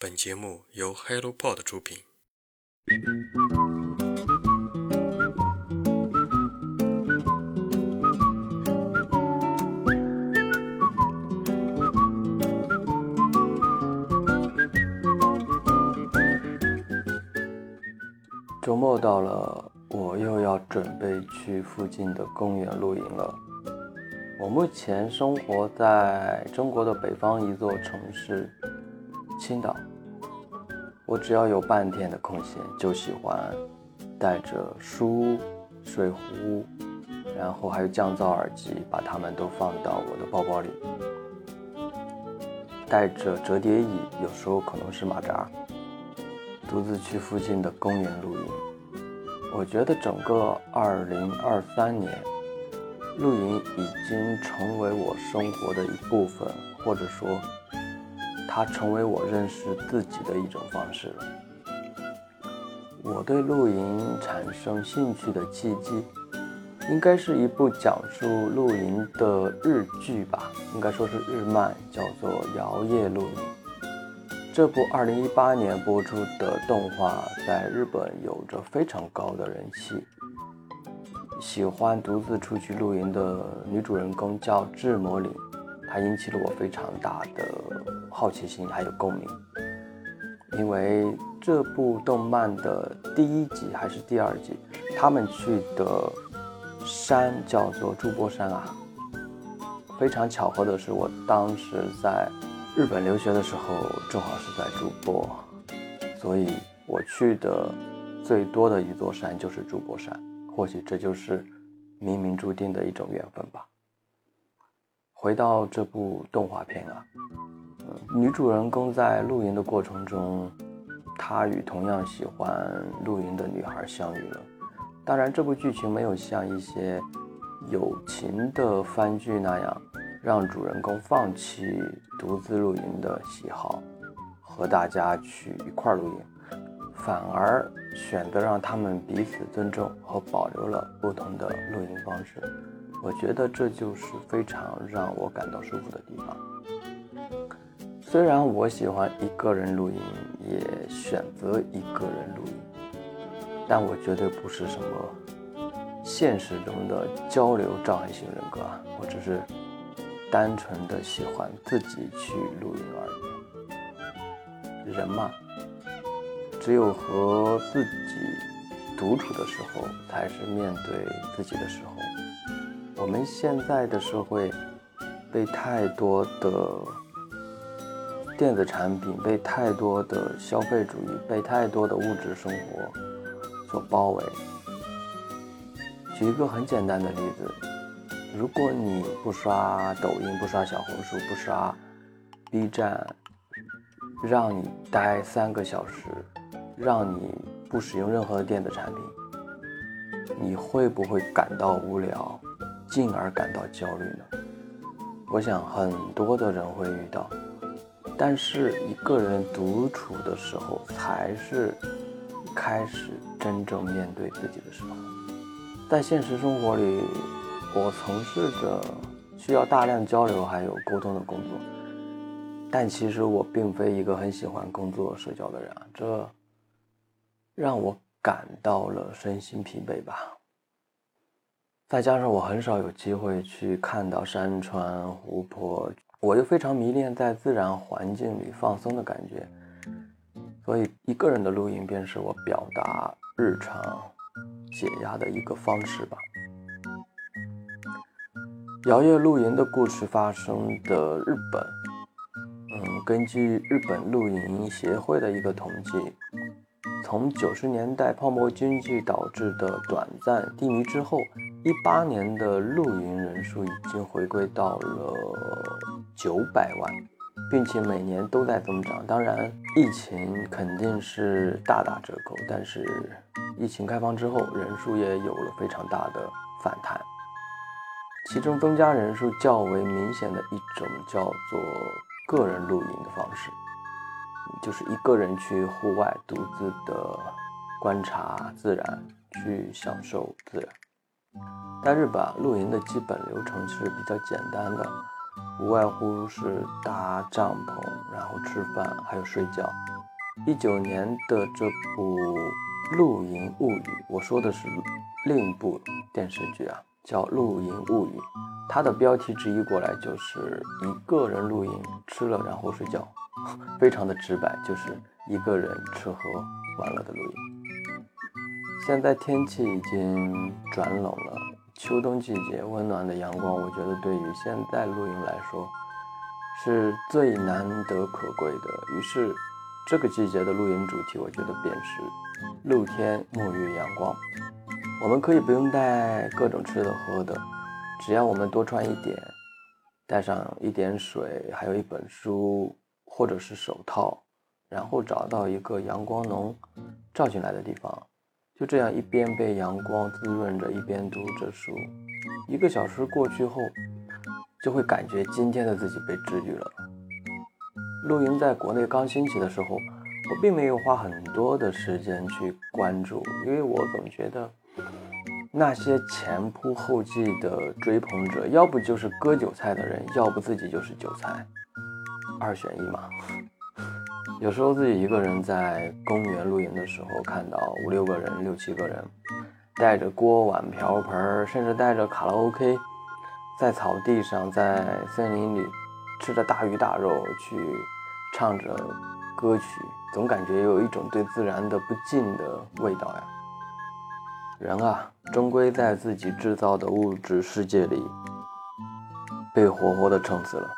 本节目由 HelloPod 出品。周末到了，我又要准备去附近的公园露营了。我目前生活在中国的北方一座城市青岛。我只要有半天的空闲，就喜欢带着书、水壶，然后还有降噪耳机，把它们都放到我的包包里。带着折叠椅，有时候可能是马扎，独自去附近的公园露营。我觉得整个2023年，露营已经成为我生活的一部分，或者说。它成为我认识自己的一种方式了。我对露营产生兴趣的契机，应该是一部讲述露营的日剧吧，应该说是日漫，叫做《摇曳露营》。这部2018年播出的动画在日本有着非常高的人气。喜欢独自出去露营的女主人公叫志摩里。它引起了我非常大的好奇心，还有共鸣，因为这部动漫的第一集还是第二集，他们去的山叫做筑波山啊。非常巧合的是，我当时在日本留学的时候，正好是在筑波，所以我去的最多的一座山就是筑波山。或许这就是冥冥注定的一种缘分吧。回到这部动画片啊，女主人公在露营的过程中，她与同样喜欢露营的女孩相遇了。当然，这部剧情没有像一些友情的番剧那样，让主人公放弃独自露营的喜好，和大家去一块露营，反而选择让他们彼此尊重和保留了不同的露营方式。我觉得这就是非常让我感到舒服的地方。虽然我喜欢一个人录音，也选择一个人录音，但我绝对不是什么现实中的交流障碍型人格啊！我只是单纯的喜欢自己去录音而已。人嘛，只有和自己独处的时候，才是面对自己的时候。我们现在的社会被太多的电子产品、被太多的消费主义、被太多的物质生活所包围。举一个很简单的例子：如果你不刷抖音、不刷小红书、不刷 B 站，让你待三个小时，让你不使用任何电子产品，你会不会感到无聊？进而感到焦虑呢？我想很多的人会遇到，但是一个人独处的时候，才是开始真正面对自己的时候。在现实生活里，我从事着需要大量交流还有沟通的工作，但其实我并非一个很喜欢工作社交的人啊，这让我感到了身心疲惫吧。再加上我很少有机会去看到山川湖泊，我又非常迷恋在自然环境里放松的感觉，所以一个人的露营便是我表达日常解压的一个方式吧。摇曳露营的故事发生的日本，嗯，根据日本露营协会的一个统计。从九十年代泡沫经济导致的短暂低迷之后，一八年的露营人数已经回归到了九百万，并且每年都在增长。当然，疫情肯定是大打折扣，但是疫情开放之后，人数也有了非常大的反弹。其中增加人数较为明显的一种叫做个人露营的方式。就是一个人去户外独自的观察自然，去享受自然。在日本，露营的基本流程是比较简单的，无外乎是搭帐篷，然后吃饭，还有睡觉。一九年的这部《露营物语》，我说的是另一部电视剧啊，叫《露营物语》。它的标题直译过来就是一个人露营，吃了然后睡觉，非常的直白，就是一个人吃喝玩乐的露营。现在天气已经转冷了，秋冬季节温暖的阳光，我觉得对于现在露营来说是最难得可贵的。于是。这个季节的露营主题，我觉得便是露天沐浴阳光。我们可以不用带各种吃的喝的，只要我们多穿一点，带上一点水，还有一本书或者是手套，然后找到一个阳光能照进来的地方，就这样一边被阳光滋润着，一边读着书。一个小时过去后，就会感觉今天的自己被治愈了。露营在国内刚兴起的时候，我并没有花很多的时间去关注，因为我总觉得那些前仆后继的追捧者，要不就是割韭菜的人，要不自己就是韭菜，二选一嘛。有时候自己一个人在公园露营的时候，看到五六个人、六七个人，带着锅碗瓢盆，甚至带着卡拉 OK，在草地上，在森林里。吃着大鱼大肉，去唱着歌曲，总感觉有一种对自然的不敬的味道呀。人啊，终归在自己制造的物质世界里被活活的撑死了。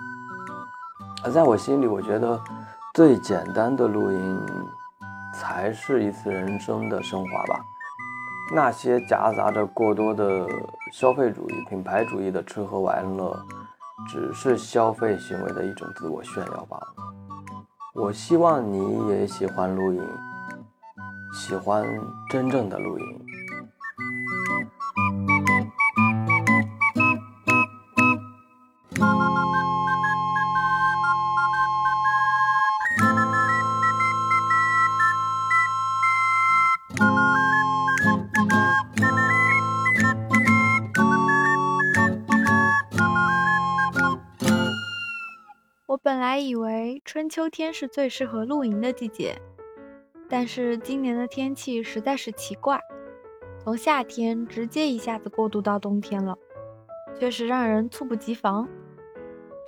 而在我心里，我觉得最简单的露营才是一次人生的升华吧。那些夹杂着过多的消费主义、品牌主义的吃喝玩乐。只是消费行为的一种自我炫耀罢了。我希望你也喜欢露营，喜欢真正的露营。本来以为春秋天是最适合露营的季节，但是今年的天气实在是奇怪，从夏天直接一下子过渡到冬天了，确实让人猝不及防。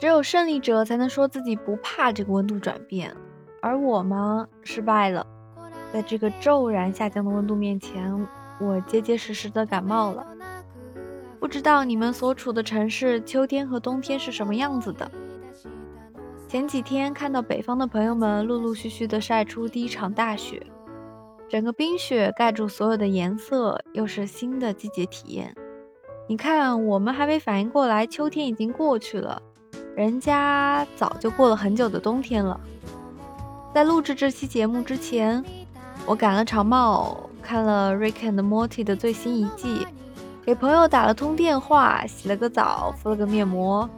只有胜利者才能说自己不怕这个温度转变，而我嘛，失败了。在这个骤然下降的温度面前，我结结实实的感冒了。不知道你们所处的城市秋天和冬天是什么样子的？前几天看到北方的朋友们陆陆续续的晒出第一场大雪，整个冰雪盖住所有的颜色，又是新的季节体验。你看，我们还没反应过来，秋天已经过去了，人家早就过了很久的冬天了。在录制这期节目之前，我赶了场冒，看了《Rick and Morty》的最新一季，给朋友打了通电话，洗了个澡，敷了个面膜。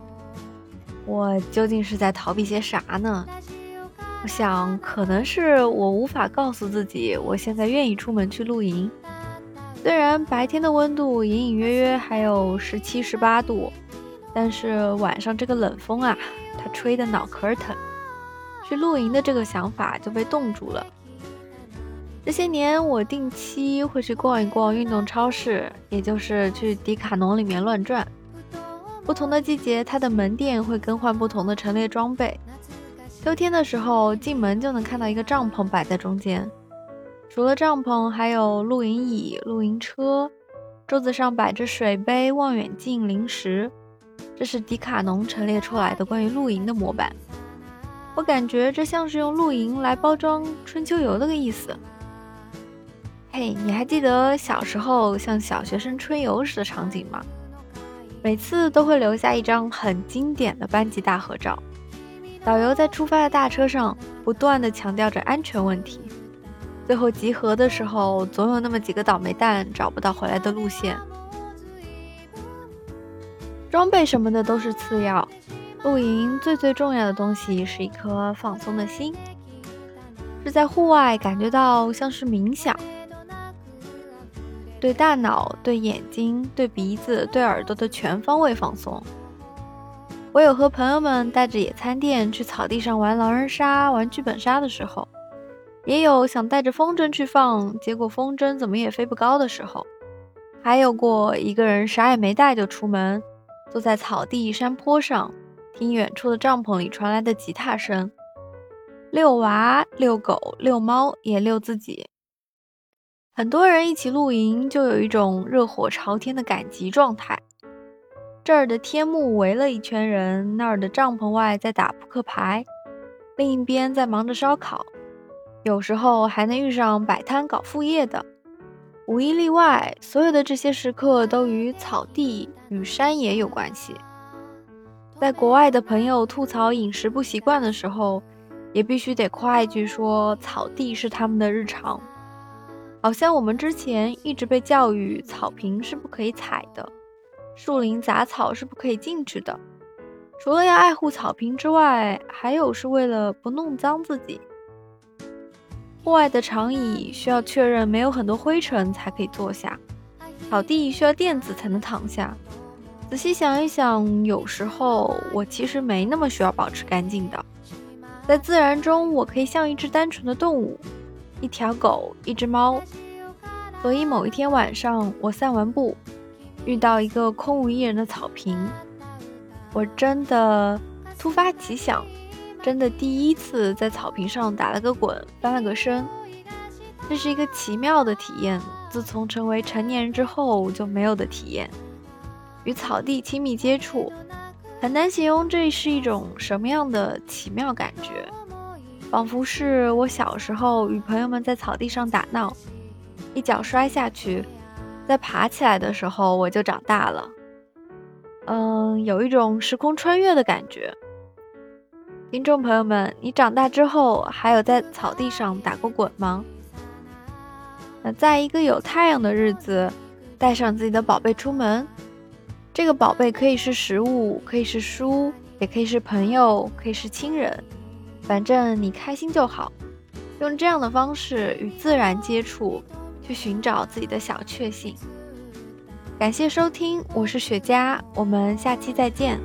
我究竟是在逃避些啥呢？我想，可能是我无法告诉自己，我现在愿意出门去露营。虽然白天的温度隐隐约约还有十七、十八度，但是晚上这个冷风啊，它吹得脑壳疼，去露营的这个想法就被冻住了。这些年，我定期会去逛一逛运动超市，也就是去迪卡侬里面乱转。不同的季节，它的门店会更换不同的陈列装备。秋天的时候，进门就能看到一个帐篷摆在中间。除了帐篷，还有露营椅、露营车，桌子上摆着水杯、望远镜、零食。这是迪卡侬陈列出来的关于露营的模板。我感觉这像是用露营来包装春秋游的个意思。嘿，你还记得小时候像小学生春游时的场景吗？每次都会留下一张很经典的班级大合照。导游在出发的大车上不断的强调着安全问题。最后集合的时候，总有那么几个倒霉蛋找不到回来的路线。装备什么的都是次要，露营最最重要的东西是一颗放松的心，是在户外感觉到像是冥想。对大脑、对眼睛、对鼻子、对耳朵的全方位放松。我有和朋友们带着野餐垫去草地上玩狼人杀、玩剧本杀的时候，也有想带着风筝去放，结果风筝怎么也飞不高的时候，还有过一个人啥也没带就出门，坐在草地山坡上，听远处的帐篷里传来的吉他声，遛娃、遛狗、遛猫，也遛自己。很多人一起露营，就有一种热火朝天的赶集状态。这儿的天幕围了一圈人，那儿的帐篷外在打扑克牌，另一边在忙着烧烤，有时候还能遇上摆摊搞副业的。无一例外，所有的这些时刻都与草地与山野有关系。在国外的朋友吐槽饮食不习惯的时候，也必须得夸一句说草地是他们的日常。好像我们之前一直被教育草坪是不可以踩的，树林杂草是不可以进去的。除了要爱护草坪之外，还有是为了不弄脏自己。户外的长椅需要确认没有很多灰尘才可以坐下，草地需要垫子才能躺下。仔细想一想，有时候我其实没那么需要保持干净的，在自然中，我可以像一只单纯的动物。一条狗，一只猫。所以某一天晚上，我散完步，遇到一个空无一人的草坪，我真的突发奇想，真的第一次在草坪上打了个滚，翻了个身。这是一个奇妙的体验，自从成为成年人之后就没有的体验。与草地亲密接触，很难形容这是一种什么样的奇妙感觉。仿佛是我小时候与朋友们在草地上打闹，一脚摔下去，在爬起来的时候我就长大了。嗯，有一种时空穿越的感觉。听众朋友们，你长大之后还有在草地上打过滚吗？那在一个有太阳的日子，带上自己的宝贝出门，这个宝贝可以是食物，可以是书，也可以是朋友，可以是亲人。反正你开心就好，用这样的方式与自然接触，去寻找自己的小确幸。感谢收听，我是雪茄，我们下期再见。